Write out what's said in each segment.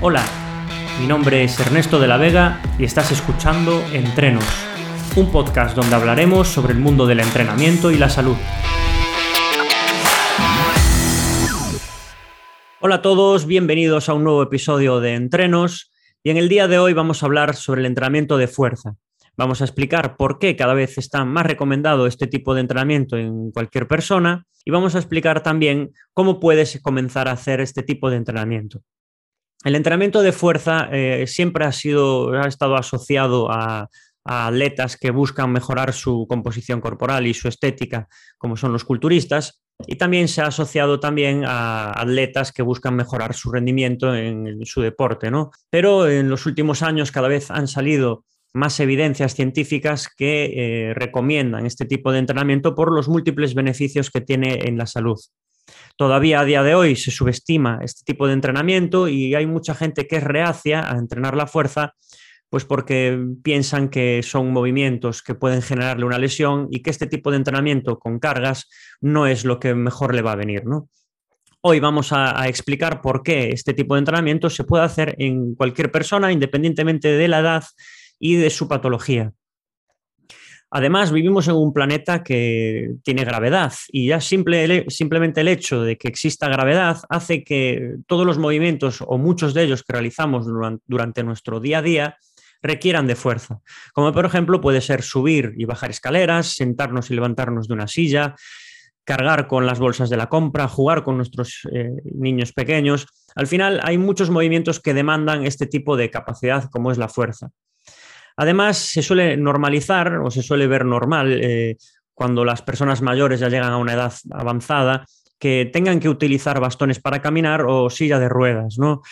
Hola, mi nombre es Ernesto de la Vega y estás escuchando Entrenos, un podcast donde hablaremos sobre el mundo del entrenamiento y la salud. Hola a todos, bienvenidos a un nuevo episodio de Entrenos y en el día de hoy vamos a hablar sobre el entrenamiento de fuerza. Vamos a explicar por qué cada vez está más recomendado este tipo de entrenamiento en cualquier persona y vamos a explicar también cómo puedes comenzar a hacer este tipo de entrenamiento. El entrenamiento de fuerza eh, siempre ha, sido, ha estado asociado a, atletas que buscan mejorar su composición corporal y su estética, como son los culturistas, y también se ha asociado también a atletas que buscan mejorar su rendimiento en, su deporte, ¿no? Pero en los últimos años cada vez han salido más evidencias científicas que eh, recomiendan este tipo de entrenamiento por los múltiples beneficios que tiene en la salud. Todavía a día de hoy se subestima este tipo de entrenamiento y hay mucha gente que es reacia a entrenar la fuerza, pues porque piensan que son movimientos que pueden generarle una lesión y que este tipo de entrenamiento con cargas no es lo que mejor le va a venir, Hoy vamos a, explicar por qué este tipo de entrenamiento se puede hacer en cualquier persona, independientemente de la edad y de su patología. Además, vivimos en un planeta que tiene gravedad y ya simplemente el hecho de que exista gravedad hace que todos los movimientos o muchos de ellos que realizamos durante nuestro día a día requieran de fuerza. Como por ejemplo puede ser subir y bajar escaleras, sentarnos y levantarnos de una silla, cargar con las bolsas de la compra, jugar con nuestros eh, niños pequeños. Al final hay muchos movimientos que demandan este tipo de capacidad como es la fuerza. Además, se suele normalizar o se suele ver normal eh, cuando las personas mayores ya llegan a una edad avanzada que tengan que utilizar bastones para caminar o silla de ruedas, ¿no?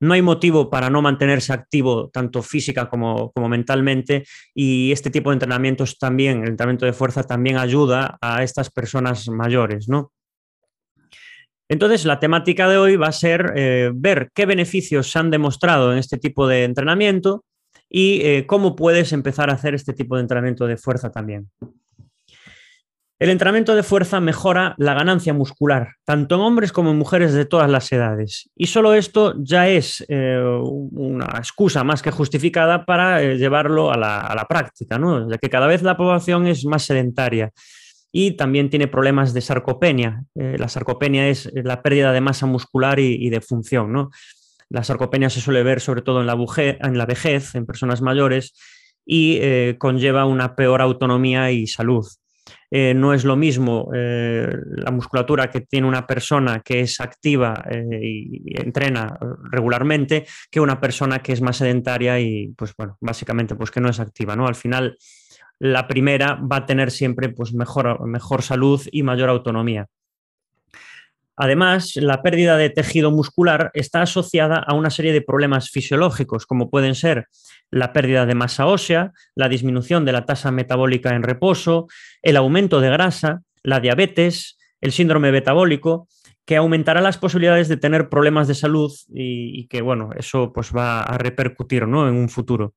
No hay motivo para no mantenerse activo tanto física como, mentalmente y este tipo de entrenamientos también, el entrenamiento de fuerza también ayuda a estas personas mayores. Entonces, la temática de hoy va a ser eh, ver qué beneficios se han demostrado en este tipo de entrenamiento y eh, cómo puedes empezar a hacer este tipo de entrenamiento de fuerza también. El entrenamiento de fuerza mejora la ganancia muscular, tanto en hombres como en mujeres de todas las edades. Y solo esto ya es eh, una excusa más que justificada para eh, llevarlo a la, práctica, ¿no? ya que cada vez la población es más sedentaria y también tiene problemas de sarcopenia. la sarcopenia es la pérdida de masa muscular y, y de función. ¿no? La sarcopenia se suele ver sobre todo en la, vejez, en personas mayores, y eh, conlleva una peor autonomía y salud. Eh, no es lo mismo eh, la musculatura que tiene una persona que es activa y, entrena regularmente que una persona que es más sedentaria y, pues bueno, básicamente pues que no es activa, ¿no? Al final, la primera va a tener siempre pues mejor, mejor salud y mayor autonomía. Además, la pérdida de tejido muscular está asociada a una serie de problemas fisiológicos, como pueden ser la pérdida de masa ósea, la disminución de la tasa metabólica en reposo, el aumento de grasa, la diabetes, el síndrome metabólico, que aumentará las posibilidades de tener problemas de salud y, que, bueno, eso pues va a repercutir ¿no? en un futuro.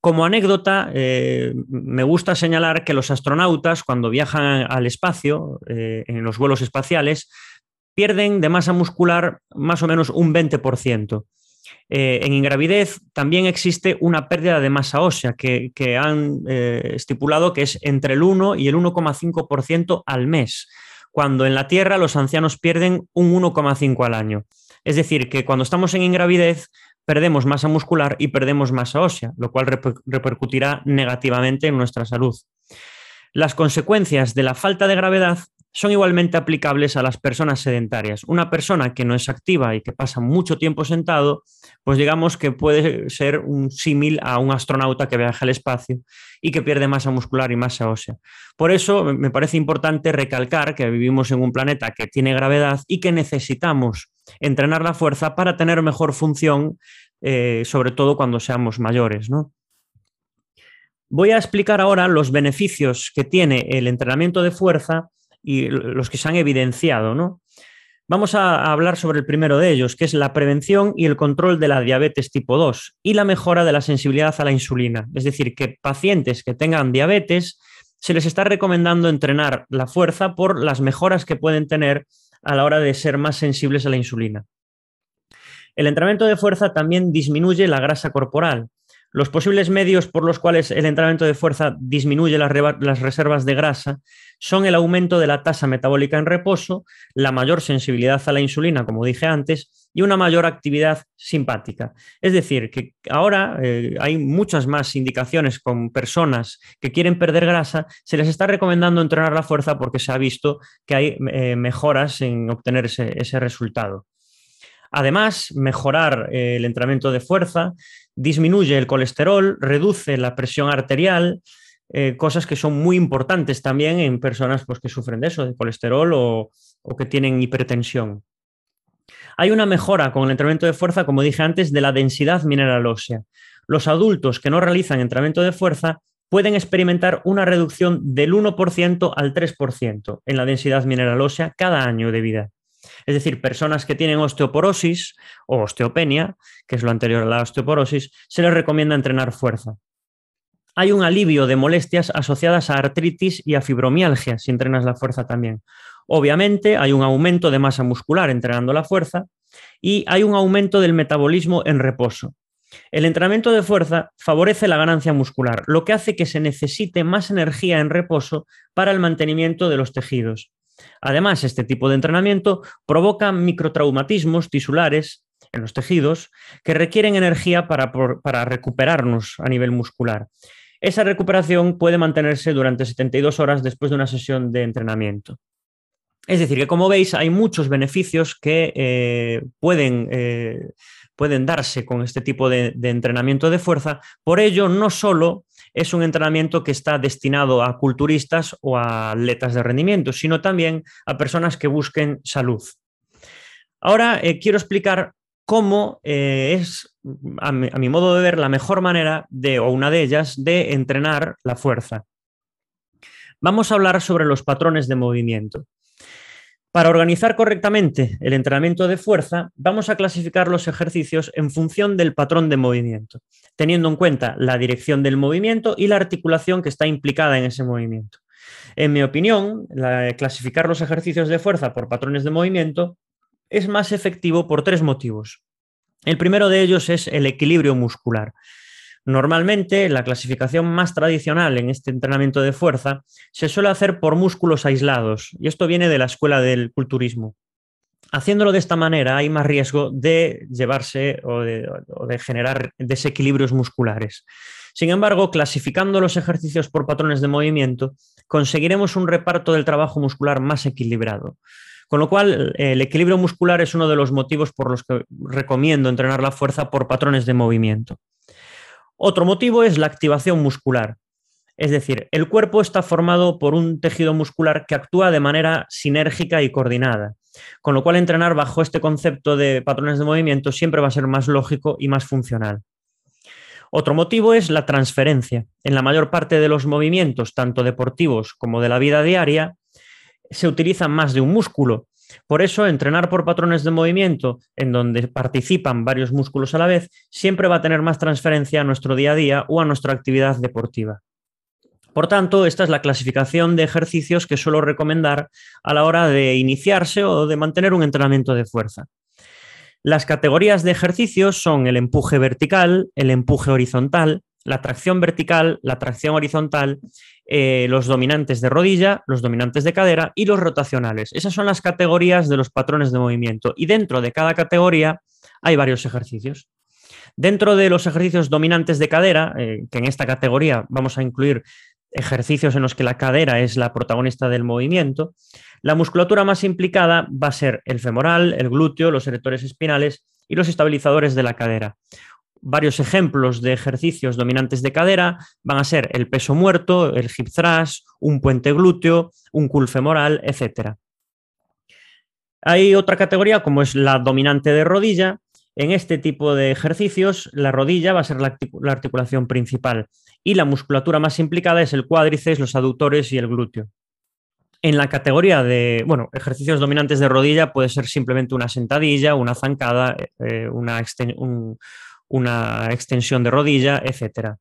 Como anécdota, eh, me gusta señalar que los astronautas, cuando viajan al espacio, eh, en los vuelos espaciales, pierden de masa muscular más o menos un 20%. Eh, en ingravidez también existe una pérdida de masa ósea que, han eh, estipulado que es entre el 1 y el 1,5% al mes, cuando en la Tierra los ancianos pierden un 1,5 al año. Es decir, que cuando estamos en ingravidez perdemos masa muscular y perdemos masa ósea, lo cual repercutirá negativamente en nuestra salud. Las consecuencias de la falta de gravedad son igualmente aplicables a las personas sedentarias. Una persona que no es activa y que pasa mucho tiempo sentado, pues digamos que puede ser un símil a un astronauta que viaja al espacio y que pierde masa muscular y masa ósea. Por eso me parece importante recalcar que vivimos en un planeta que tiene gravedad y que necesitamos entrenar la fuerza para tener mejor función, eh, sobre todo cuando seamos mayores. Voy a explicar ahora los beneficios que tiene el entrenamiento de fuerza y los que se han evidenciado, ¿no? Vamos a hablar sobre el primero de ellos, que es la prevención y el control de la diabetes tipo 2 y la mejora de la sensibilidad a la insulina. Es decir, que pacientes que tengan diabetes se les está recomendando entrenar la fuerza por las mejoras que pueden tener a la hora de ser más sensibles a la insulina. El entrenamiento de fuerza también disminuye la grasa corporal. Los posibles medios por los cuales el entrenamiento de fuerza disminuye las, reservas de grasa son el aumento de la tasa metabólica en reposo, la mayor sensibilidad a la insulina, como dije antes, y una mayor actividad simpática. Es decir, que ahora eh, hay muchas más indicaciones con personas que quieren perder grasa, se les está recomendando entrenar la fuerza porque se ha visto que hay eh, mejoras en obtener ese resultado. Además, mejorar eh, el entrenamiento de fuerza disminuye el colesterol, reduce la presión arterial, eh, cosas que son muy importantes también en personas pues, que sufren de eso, de colesterol o, o que tienen hipertensión. Hay una mejora con el entrenamiento de fuerza, como dije antes, de la densidad mineral ósea. Los adultos que no realizan entrenamiento de fuerza pueden experimentar una reducción del 1% al 3% en la densidad mineral ósea cada año de vida. Es decir, personas que tienen osteoporosis o osteopenia, que es lo anterior a la osteoporosis, se les recomienda entrenar fuerza. Hay un alivio de molestias asociadas a artritis y a fibromialgia si entrenas la fuerza también. Obviamente hay un aumento de masa muscular entrenando la fuerza y hay un aumento del metabolismo en reposo. El entrenamiento de fuerza favorece la ganancia muscular, lo que hace que se necesite más energía en reposo para el mantenimiento de los tejidos. Además, este tipo de entrenamiento provoca microtraumatismos tisulares en los tejidos que requieren energía para, recuperarnos a nivel muscular. Esa recuperación puede mantenerse durante 72 horas después de una sesión de entrenamiento. Es decir, que como veis hay muchos beneficios que eh, pueden, eh, pueden, darse con este tipo de, entrenamiento de fuerza. Por ello, no solo es un entrenamiento que está destinado a culturistas o a atletas de rendimiento, sino también a personas que busquen salud. Ahora eh, quiero explicar cómo eh, es, a mi, modo de ver, la mejor manera de, o una de ellas, de entrenar la fuerza. Vamos a hablar sobre los patrones de movimiento. Para organizar correctamente el entrenamiento de fuerza, vamos a clasificar los ejercicios en función del patrón de movimiento, teniendo en cuenta la dirección del movimiento y la articulación que está implicada en ese movimiento. En mi opinión, clasificar los ejercicios de fuerza por patrones de movimiento es más efectivo por tres motivos. El primero de ellos es el equilibrio muscular. Normalmente, la clasificación más tradicional en este entrenamiento de fuerza se suele hacer por músculos aislados, y esto viene de la escuela del culturismo. Haciéndolo de esta manera hay más riesgo de llevarse o de, generar desequilibrios musculares. Sin embargo, clasificando los ejercicios por patrones de movimiento, conseguiremos un reparto del trabajo muscular más equilibrado. Con lo cual, el equilibrio muscular es uno de los motivos por los que recomiendo entrenar la fuerza por patrones de movimiento. Otro motivo es la activación muscular. Es decir, el cuerpo está formado por un tejido muscular que actúa de manera sinérgica y coordinada, con lo cual entrenar bajo este concepto de patrones de movimiento siempre va a ser más lógico y más funcional. Otro motivo es la transferencia. En la mayor parte de los movimientos, tanto deportivos como de la vida diaria, se utiliza más de un músculo por eso, entrenar por patrones de movimiento en donde participan varios músculos a la vez siempre va a tener más transferencia a nuestro día a día o a nuestra actividad deportiva. Por tanto, esta es la clasificación de ejercicios que suelo recomendar a la hora de iniciarse o de mantener un entrenamiento de fuerza. Las categorías de ejercicios son el empuje vertical, el empuje horizontal, la tracción vertical, la tracción horizontal, eh, los dominantes de rodilla, los dominantes de cadera y los rotacionales. Esas son las categorías de los patrones de movimiento y dentro de cada categoría hay varios ejercicios. Dentro de los ejercicios dominantes de cadera, eh, que en esta categoría vamos a incluir ejercicios en los que la cadera es la protagonista del movimiento, la musculatura más implicada va a ser el femoral, el glúteo, los erectores espinales y los estabilizadores de la cadera varios ejemplos de ejercicios dominantes de cadera van a ser el peso muerto, el hip thrust, un puente glúteo, un cool femoral, etc. Hay otra categoría como es la dominante de rodilla. En este tipo de ejercicios, la rodilla va a ser la, articulación principal y la musculatura más implicada es el cuádriceps, los aductores y el glúteo. En la categoría de, bueno, ejercicios dominantes de rodilla puede ser simplemente una sentadilla, una zancada, eh, una, un, una extensión de rodilla, etc.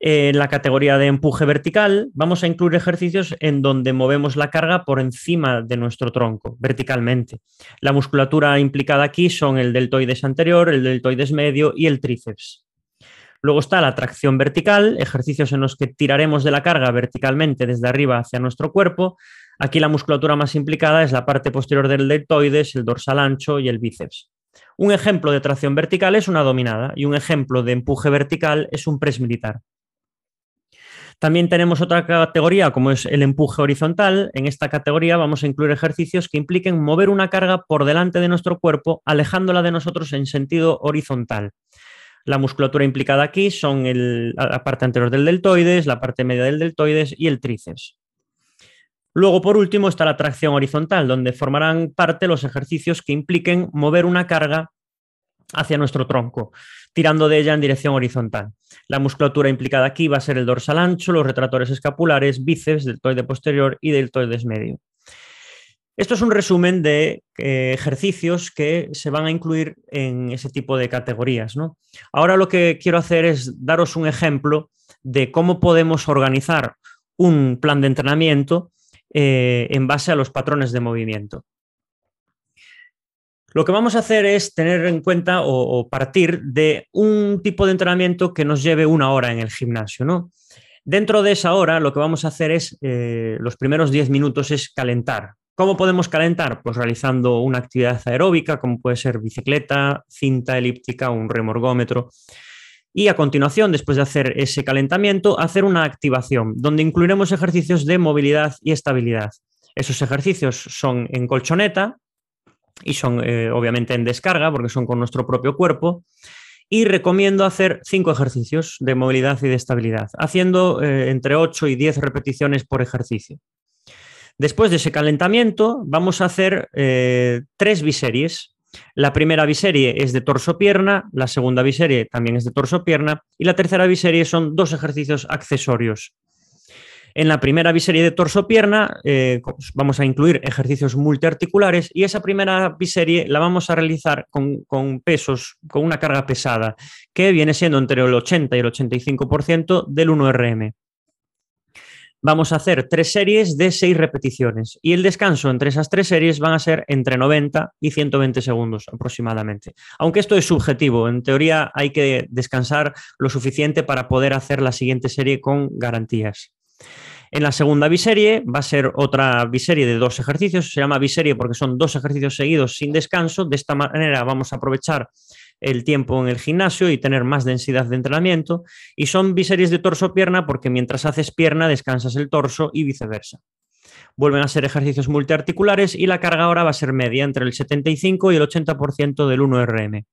En la categoría de empuje vertical vamos a incluir ejercicios en donde movemos la carga por encima de nuestro tronco, verticalmente. La musculatura implicada aquí son el deltoides anterior, el deltoides medio y el tríceps. Luego está la tracción vertical, ejercicios en los que tiraremos de la carga verticalmente desde arriba hacia nuestro cuerpo. Aquí la musculatura más implicada es la parte posterior del deltoides, el dorsal ancho y el bíceps. Un ejemplo de tracción vertical es una dominada y un ejemplo de empuje vertical es un press militar. También tenemos otra categoría como es el empuje horizontal. En esta categoría vamos a incluir ejercicios que impliquen mover una carga por delante de nuestro cuerpo, alejándola de nosotros en sentido horizontal. La musculatura implicada aquí son la parte anterior del deltoides, la parte media del deltoides y el tríceps. Luego, por último, está la tracción horizontal, donde formarán parte los ejercicios que impliquen mover una carga hacia nuestro tronco, tirando de ella en dirección horizontal. La musculatura implicada aquí va a ser el dorsal ancho, los retractores escapulares, bíceps, deltoide posterior y deltoides medio. Esto es un resumen de eh, ejercicios que se van a incluir en ese tipo de categorías. Ahora lo que quiero hacer es daros un ejemplo de cómo podemos organizar un plan de entrenamiento eh, en base a los patrones de movimiento. Lo que vamos a hacer es tener en cuenta o, partir de un tipo de entrenamiento que nos lleve una hora en el gimnasio. ¿no? Dentro de esa hora, lo que vamos a hacer es, eh, los primeros 10 minutos es calentar. ¿Cómo podemos calentar? Pues realizando una actividad aeróbica, como puede ser bicicleta, cinta elíptica, un remorgómetro. Y a continuación, después de hacer ese calentamiento, hacer una activación, donde incluiremos ejercicios de movilidad y estabilidad. Esos ejercicios son en colchoneta, y son eh, obviamente en descarga porque son con nuestro propio cuerpo. Y recomiendo hacer cinco ejercicios de movilidad y de estabilidad, haciendo eh, entre 8 y 10 repeticiones por ejercicio. Después de ese calentamiento, vamos a hacer eh, tres biseries. La primera biserie es de torso-pierna, la segunda biserie también es de torso-pierna y la tercera biserie son dos ejercicios accesorios. En la primera biserie de torso-pierna eh, vamos a incluir ejercicios multiarticulares y esa primera biserie la vamos a realizar con, con, pesos, con una carga pesada, que viene siendo entre el 80 y el 85% del 1RM. Vamos a hacer tres series de seis repeticiones y el descanso entre esas tres series van a ser entre 90 y 120 segundos aproximadamente. Aunque esto es subjetivo, en teoría hay que descansar lo suficiente para poder hacer la siguiente serie con garantías. En la segunda biserie va a ser otra biserie de dos ejercicios, se llama biserie porque son dos ejercicios seguidos sin descanso. De esta manera vamos a aprovechar el tiempo en el gimnasio y tener más densidad de entrenamiento. Y son biseries de torso-pierna porque mientras haces pierna descansas el torso y viceversa. Vuelven a ser ejercicios multiarticulares y la carga ahora va a ser media entre el 75 y el 80% del 1RM.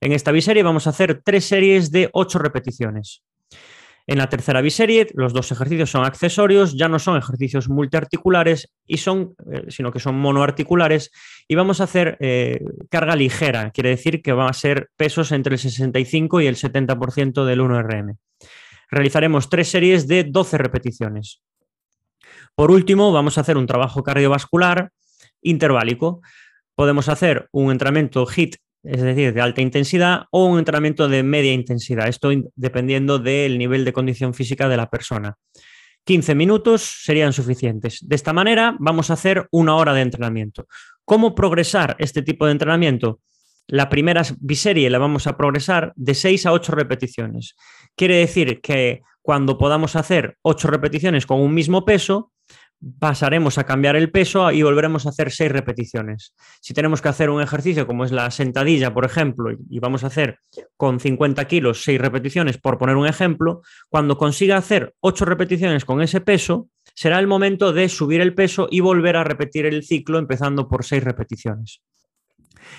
En esta biserie vamos a hacer tres series de ocho repeticiones. En la tercera biserie, los dos ejercicios son accesorios, ya no son ejercicios multiarticulares, y son, eh, sino que son monoarticulares, y vamos a hacer eh, carga ligera, quiere decir que van a ser pesos entre el 65 y el 70% del 1RM. Realizaremos tres series de 12 repeticiones. Por último, vamos a hacer un trabajo cardiovascular interválico. Podemos hacer un entrenamiento HIT es decir, de alta intensidad, o un entrenamiento de media intensidad, esto dependiendo del nivel de condición física de la persona. 15 minutos serían suficientes. De esta manera vamos a hacer una hora de entrenamiento. ¿Cómo progresar este tipo de entrenamiento? La primera biserie la vamos a progresar de 6 a 8 repeticiones. Quiere decir que cuando podamos hacer 8 repeticiones con un mismo peso, pasaremos a cambiar el peso y volveremos a hacer seis repeticiones. Si tenemos que hacer un ejercicio como es la sentadilla, por ejemplo, y vamos a hacer con 50 kilos seis repeticiones, por poner un ejemplo, cuando consiga hacer ocho repeticiones con ese peso, será el momento de subir el peso y volver a repetir el ciclo empezando por seis repeticiones.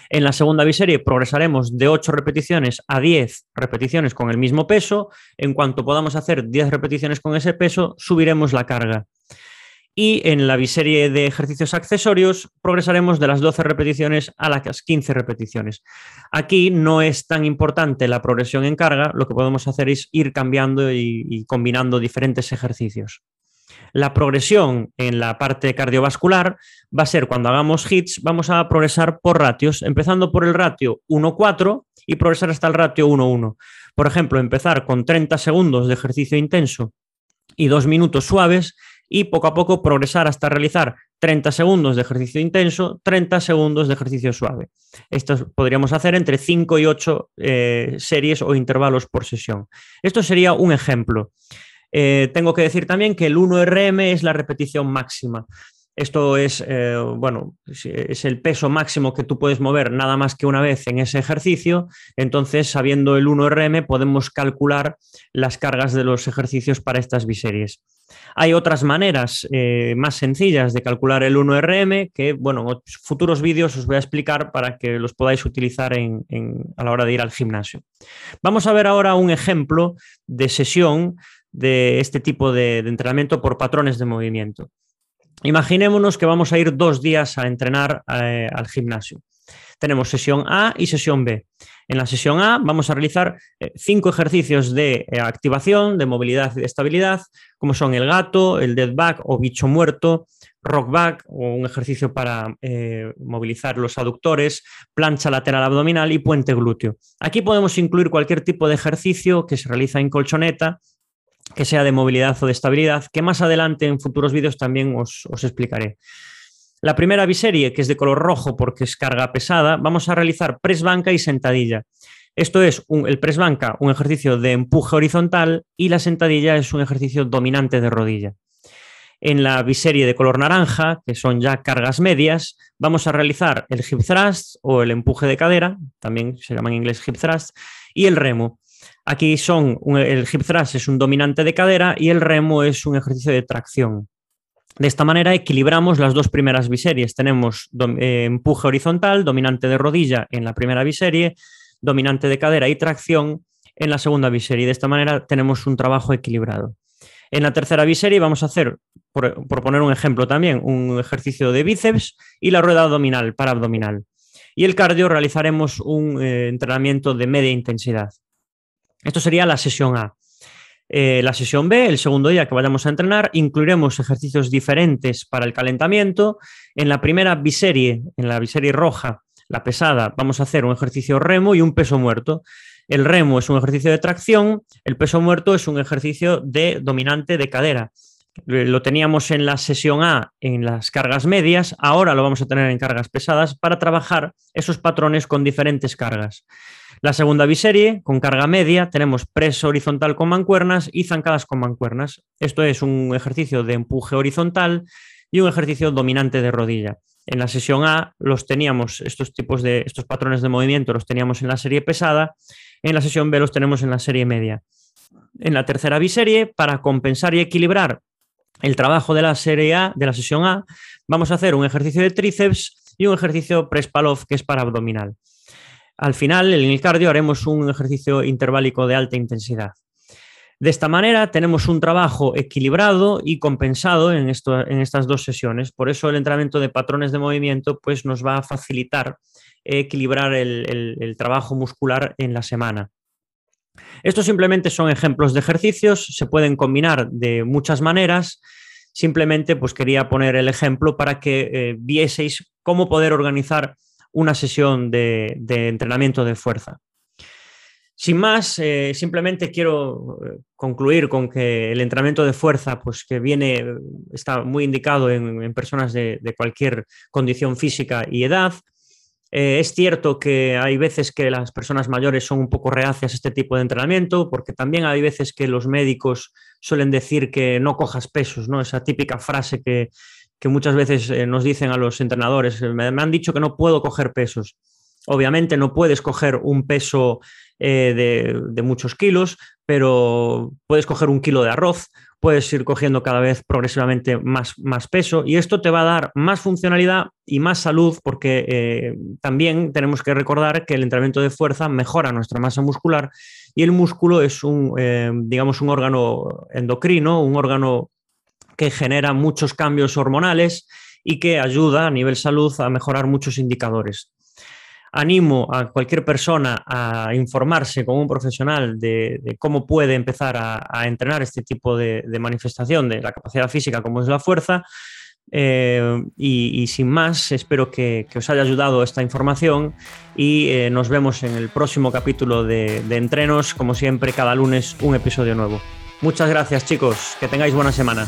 En la segunda biserie progresaremos de 8 repeticiones a 10 repeticiones con el mismo peso. En cuanto podamos hacer 10 repeticiones con ese peso, subiremos la carga. Y en la biserie de ejercicios accesorios progresaremos de las 12 repeticiones a las 15 repeticiones. Aquí no es tan importante la progresión en carga, lo que podemos hacer es ir cambiando y, combinando diferentes ejercicios. La progresión en la parte cardiovascular va a ser cuando hagamos hits, vamos a progresar por ratios, empezando por el ratio 1-4 y progresar hasta el ratio 1-1. Por ejemplo, empezar con 30 segundos de ejercicio intenso y 2 minutos suaves y poco a poco progresar hasta realizar 30 segundos de ejercicio intenso, 30 segundos de ejercicio suave. Esto podríamos hacer entre 5 y 8 eh, series o intervalos por sesión. Esto sería un ejemplo. Eh, tengo que decir también que el 1RM es la repetición máxima. Esto es, eh, bueno, es el peso máximo que tú puedes mover nada más que una vez en ese ejercicio. Entonces, sabiendo el 1RM, podemos calcular las cargas de los ejercicios para estas biseries. Hay otras maneras eh, más sencillas de calcular el 1RM que, bueno, en futuros vídeos os voy a explicar para que los podáis utilizar a la hora de ir al gimnasio. Vamos a ver ahora un ejemplo de sesión de este tipo de entrenamiento por patrones de movimiento. Imaginémonos que vamos a ir dos días a entrenar eh, al gimnasio. Tenemos sesión A y sesión B. En la sesión A vamos a realizar eh, cinco ejercicios de eh, activación, de movilidad y de estabilidad, como son el gato, el dead back o bicho muerto, rock back o un ejercicio para movilizar los aductores, plancha lateral abdominal y puente glúteo. Aquí podemos incluir cualquier tipo de ejercicio que se realiza en colchoneta que sea de movilidad o de estabilidad, que más adelante en futuros vídeos también os, explicaré. La primera biserie, que es de color rojo porque es carga pesada, vamos a realizar press banca y sentadilla. Esto es el press banca, un ejercicio de empuje horizontal y la sentadilla es un ejercicio dominante de rodilla. En la biserie de color naranja, que son ya cargas medias, vamos a realizar el hip thrust o el empuje de cadera, también se llama en inglés hip thrust, y el remo. Aquí son, el hip thrust es un dominante de cadera y el remo es un ejercicio de tracción. De esta manera equilibramos las dos primeras biseries. Tenemos eh, empuje horizontal, dominante de rodilla en la primera biserie, dominante de cadera y tracción en la segunda biserie. De esta manera tenemos un trabajo equilibrado. En la tercera biserie vamos a hacer, por, poner un ejemplo también, un ejercicio de bíceps y la rueda abdominal para abdominal. Y el cardio realizaremos un eh, entrenamiento de media intensidad. Esto sería la sesión A. Eh, la sesión B, el segundo día que vayamos a entrenar, incluiremos ejercicios diferentes para el calentamiento. En la primera biserie, en la biserie roja, la pesada, vamos a hacer un ejercicio remo y un peso muerto. El remo es un ejercicio de tracción, el peso muerto es un ejercicio de dominante de cadera. Lo teníamos en la sesión A en las cargas medias, ahora lo vamos a tener en cargas pesadas para trabajar esos patrones con diferentes cargas. La segunda biserie, con carga media, tenemos press horizontal con mancuernas y zancadas con mancuernas. Esto es un ejercicio de empuje horizontal y un ejercicio dominante de rodilla. En la sesión A los teníamos, estos tipos de, estos patrones de movimiento los teníamos en la serie pesada, en la sesión B los tenemos en la serie media. En la tercera biserie, para compensar y equilibrar el trabajo de la serie A, de la sesión A, vamos a hacer un ejercicio de tríceps y un ejercicio press pull que es para abdominal. Al final, en el cardio haremos un ejercicio interválico de alta intensidad. De esta manera tenemos un trabajo equilibrado y compensado en, en estas dos sesiones. Por eso el entrenamiento de patrones de movimiento pues, nos va a facilitar equilibrar el, trabajo muscular en la semana. Estos simplemente son ejemplos de ejercicios, se pueden combinar de muchas maneras. Simplemente pues quería poner el ejemplo para que eh, vieseis cómo poder organizar una sesión de, entrenamiento de fuerza. Sin más, eh, simplemente quiero eh, concluir con que el entrenamiento de fuerza, pues que viene, está muy indicado en, personas de, cualquier condición física y edad. Eh, es cierto que hay veces que las personas mayores son un poco reacias a este tipo de entrenamiento, porque también hay veces que los médicos suelen decir que no cojas pesos, ¿no? Esa típica frase que, que muchas veces eh, nos dicen a los entrenadores, me, han dicho que no puedo coger pesos. Obviamente no puedes coger un peso eh, de, muchos kilos, pero puedes coger un kilo de arroz, puedes ir cogiendo cada vez progresivamente más, más peso y esto te va a dar más funcionalidad y más salud porque eh, también tenemos que recordar que el entrenamiento de fuerza mejora nuestra masa muscular y el músculo es un, digamos, un órgano endocrino, un órgano que genera muchos cambios hormonales y que ayuda a nivel salud a mejorar muchos indicadores. Animo a cualquier persona a informarse con un profesional de, cómo puede empezar a, entrenar este tipo de, manifestación de la capacidad física como es la fuerza. Eh, y, sin más, espero que, os haya ayudado esta información y eh, nos vemos en el próximo capítulo de, de Entrenos, como siempre, cada lunes un episodio nuevo. Muchas gracias chicos, que tengáis buena semana.